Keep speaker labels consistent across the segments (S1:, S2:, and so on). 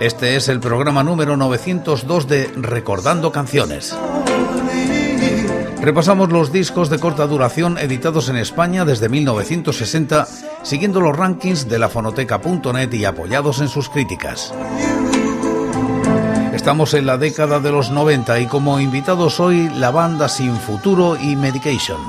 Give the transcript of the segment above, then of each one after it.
S1: Este es el programa número 902 de Recordando Canciones. Repasamos los discos de corta duración editados en España desde 1960, siguiendo los rankings de la fonoteca.net y apoyados en sus críticas. Estamos en la década de los 90 y como invitados hoy la banda Sin Futuro y Medication.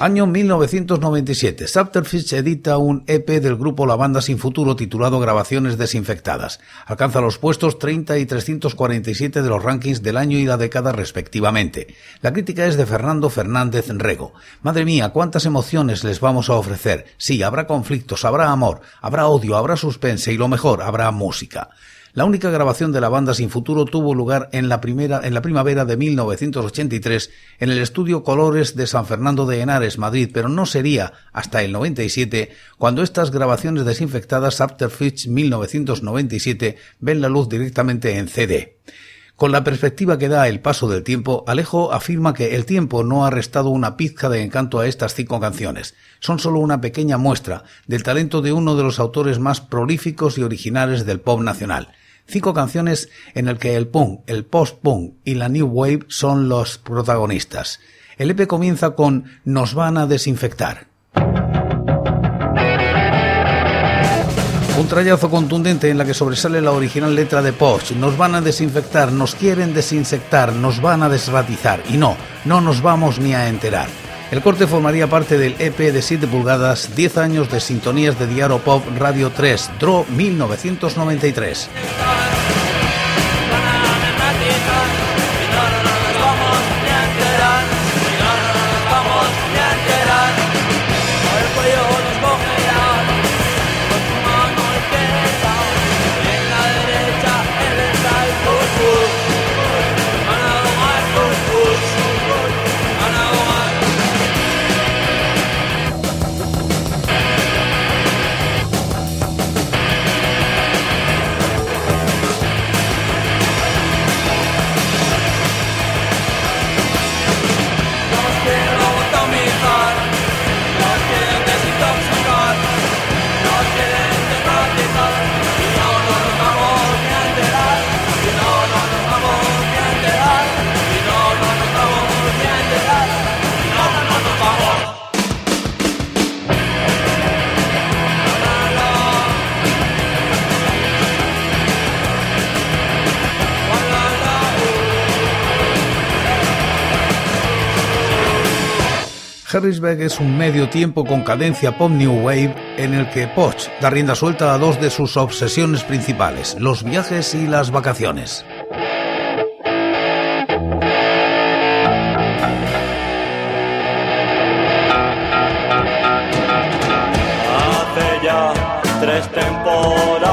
S1: Año 1997. Subterfuge edita un EP del grupo La Banda Sin Futuro titulado Grabaciones Desinfectadas. Alcanza los puestos 30 y 347 de los rankings del año y la década respectivamente. La crítica es de Fernando Fernández Rego. Madre mía, cuántas emociones les vamos a ofrecer. Sí, habrá conflictos, habrá amor, habrá odio, habrá suspense y lo mejor, habrá música. La única grabación de la banda Sin Futuro tuvo lugar en la, primera, en la primavera de 1983 en el estudio Colores de San Fernando de Henares, Madrid, pero no sería hasta el 97 cuando estas grabaciones desinfectadas After Fitch 1997 ven la luz directamente en CD. Con la perspectiva que da el paso del tiempo, Alejo afirma que el tiempo no ha restado una pizca de encanto a estas cinco canciones. Son solo una pequeña muestra del talento de uno de los autores más prolíficos y originales del pop nacional. Cinco canciones en el que el punk, el post-punk y la new wave son los protagonistas. El EP comienza con Nos van a desinfectar. Un trayazo contundente en la que sobresale la original letra de Post. Nos van a desinfectar, nos quieren desinsectar, nos van a desratizar. Y no, no nos vamos ni a enterar. El corte formaría parte del EP de 7 pulgadas, 10 años de sintonías de Diario Pop Radio 3, DRO 1993. Harrisburg es un medio tiempo con cadencia pop new wave en el que Poch da rienda suelta a dos de sus obsesiones principales, los viajes y las vacaciones.
S2: Hace ya tres temporadas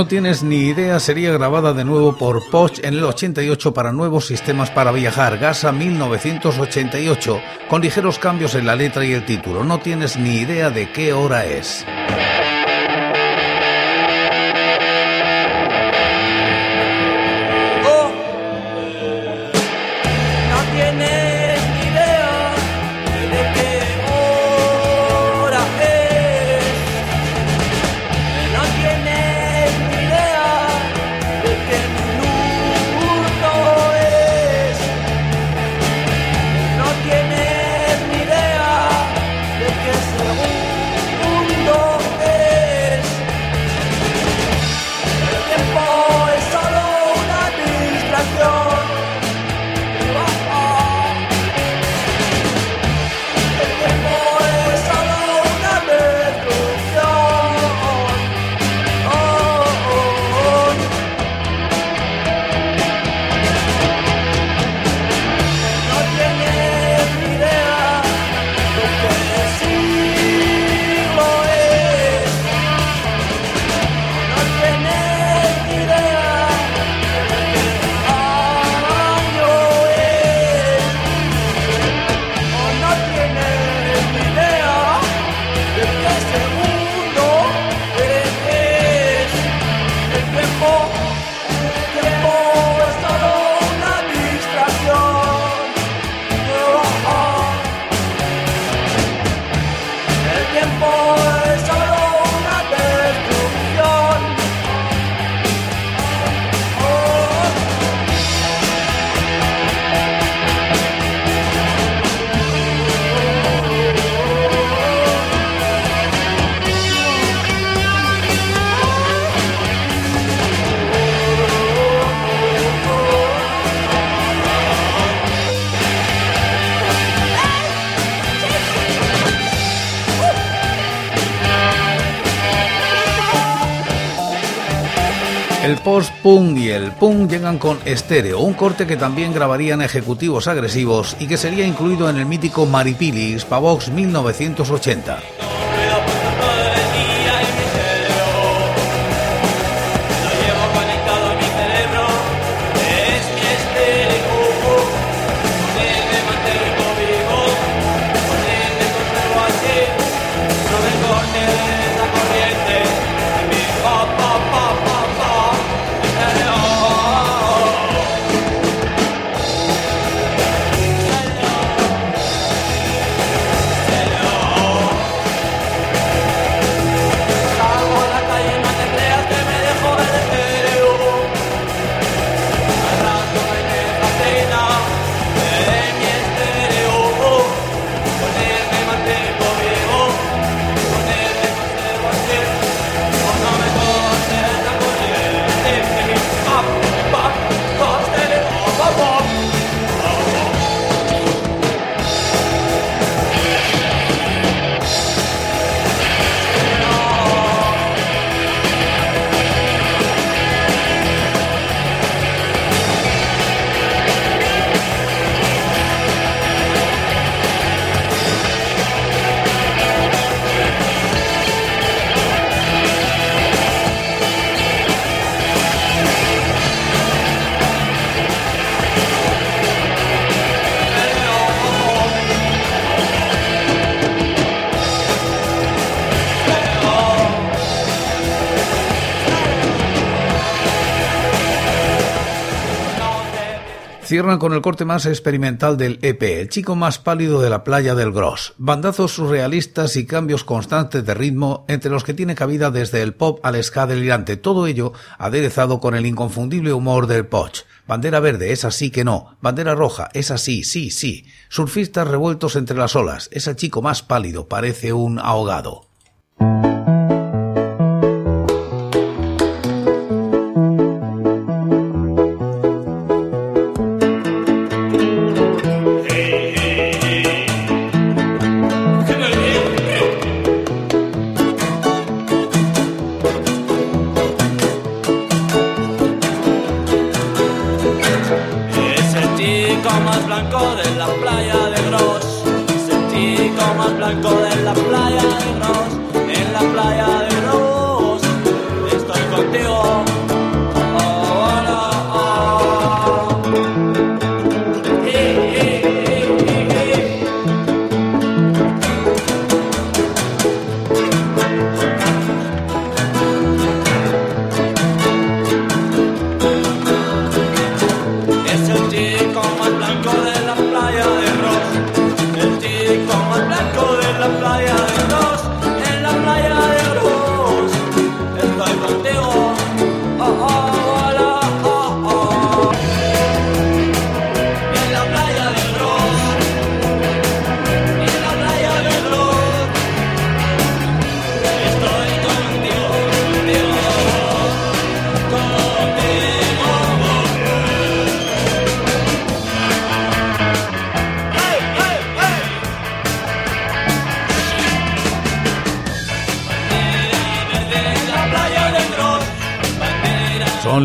S2: No tienes ni idea sería grabada de nuevo por Poch en el 88 para nuevos sistemas para viajar, Gasa 1988, con ligeros cambios en la letra y el título. No tienes ni idea de qué hora es. Post-punk y el punk llegan con estéreo, un corte que también grabarían ejecutivos agresivos y que sería incluido en el mítico Maripilis Pavox 1980.
S1: Cierran con el corte más experimental del EP, el chico más pálido de la playa del Gros. Bandazos surrealistas y cambios constantes de ritmo entre los que tiene cabida desde el pop al ska delirante. Todo ello aderezado con el inconfundible humor del Poch. Bandera verde, es así que no. Bandera roja, es así, sí, sí. Surfistas revueltos entre las olas. Ese chico más pálido parece un ahogado.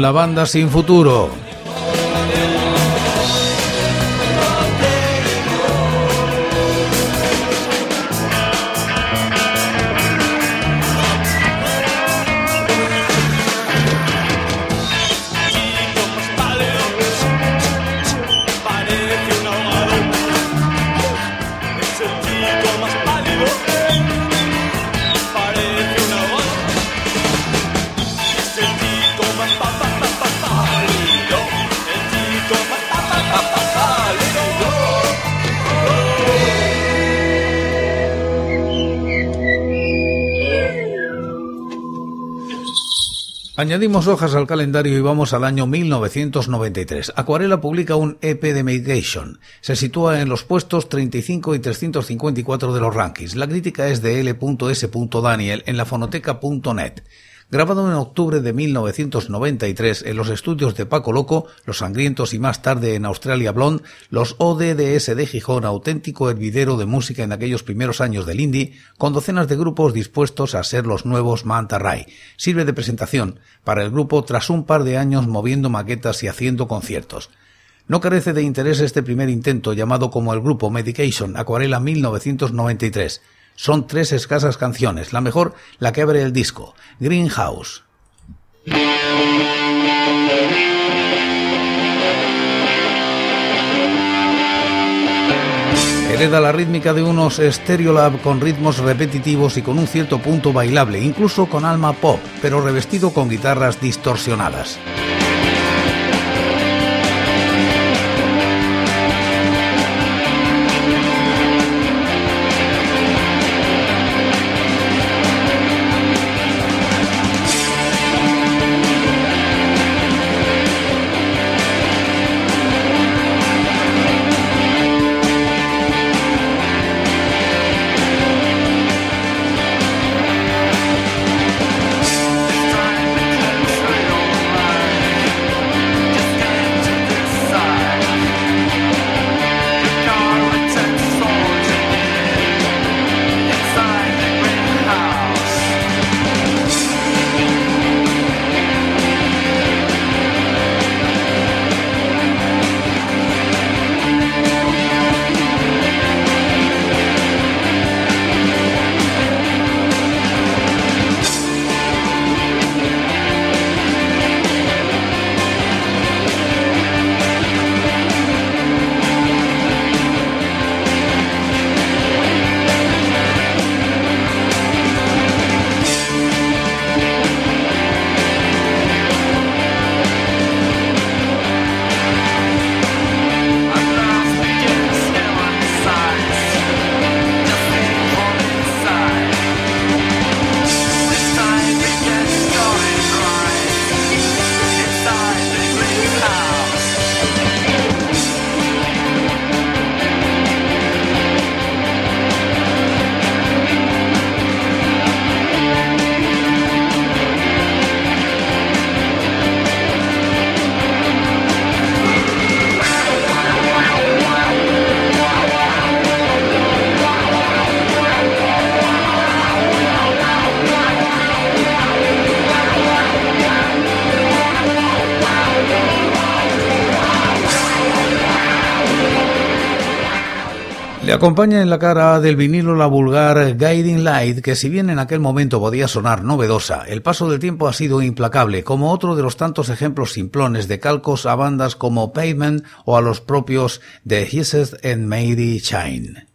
S1: La banda sin futuro. Añadimos hojas al calendario y vamos al año 1993. Acuarela publica un EP de Migration. Se sitúa en los puestos 35 y 354 de los rankings. La crítica es de L.S. Daniel en lafonoteca.net. Grabado en octubre de 1993 en los estudios de Paco Loco, Los Sangrientos y más tarde en Australia Blonde, los ODDS de Gijón, auténtico hervidero de música en aquellos primeros años del indie, con docenas de grupos dispuestos a ser los nuevos Manta Ray. Sirve de presentación para el grupo tras un par de años moviendo maquetas y haciendo conciertos. No carece de interés este primer intento llamado como el grupo Medication Acuarela 1993 son tres escasas canciones, la mejor la que abre el disco, Greenhouse. Hereda la rítmica de unos Stereolab con ritmos repetitivos y con un cierto punto bailable, incluso con alma pop, pero revestido con guitarras distorsionadas. Acompaña en la cara del vinilo la vulgar Guiding Light, que si bien en aquel momento podía sonar novedosa, el paso del tiempo ha sido implacable, como otro de los tantos ejemplos simplones de calcos a bandas como Pavement o a los propios The Hisses and Made Shine.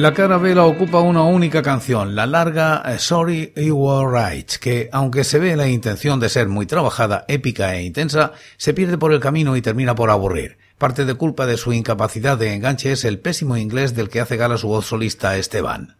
S1: La cara B la ocupa una única canción, la larga eh, Sorry You Were Right, que, aunque se ve la intención de ser muy trabajada, épica e intensa, se pierde por el camino y termina por aburrir. Parte de culpa de su incapacidad de enganche es el pésimo inglés del que hace gala su voz solista Esteban.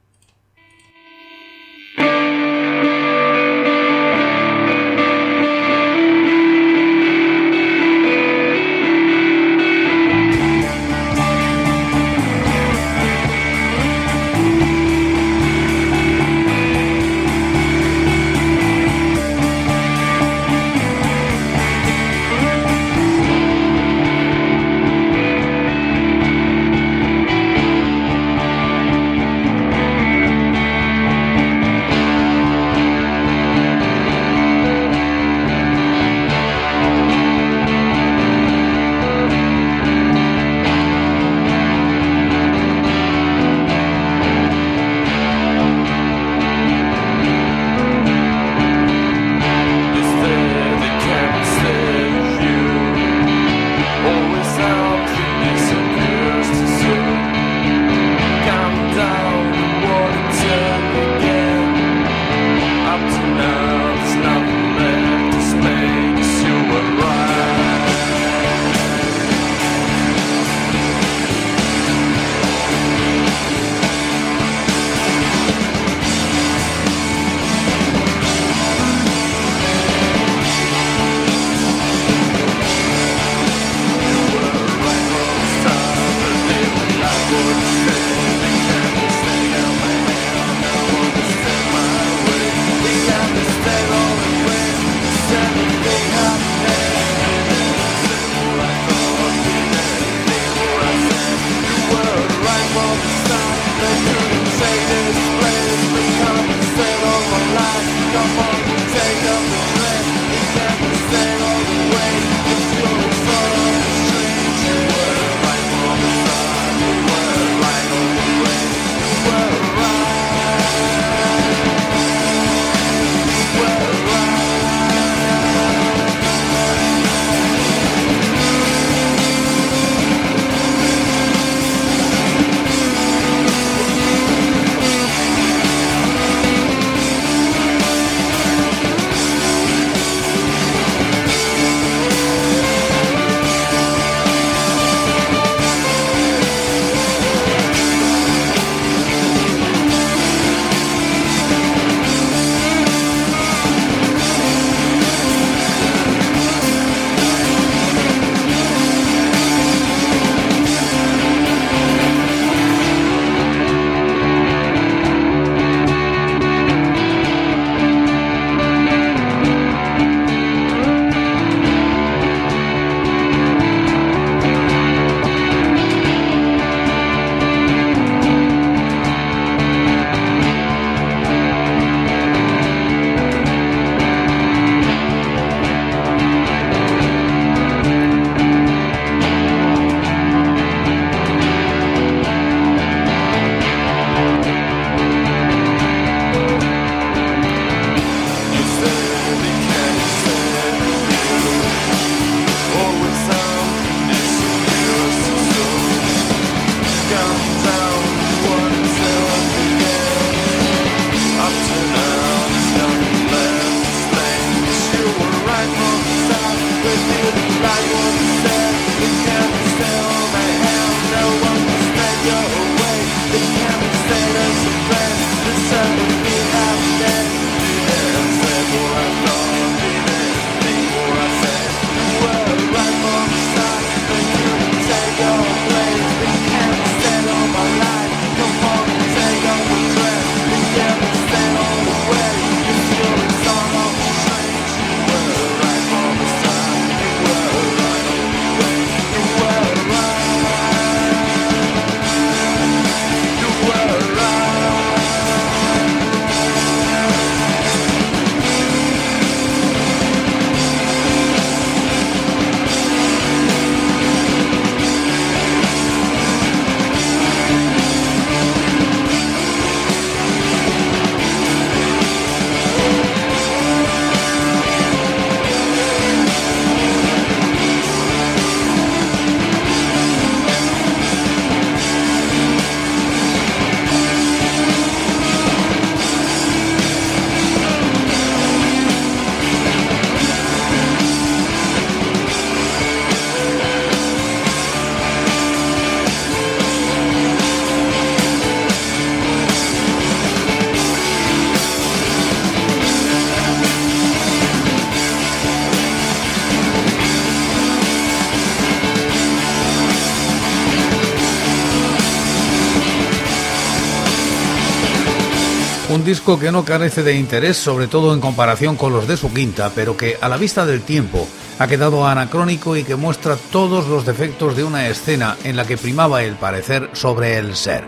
S1: Un disco que no carece de interés, sobre todo en comparación con los de su quinta, pero que a la vista del tiempo ha quedado anacrónico y que muestra todos los defectos de una escena en la que primaba el parecer sobre el ser.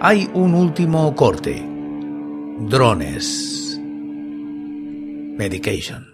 S1: Hay un último corte. Drones. Medication.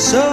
S1: So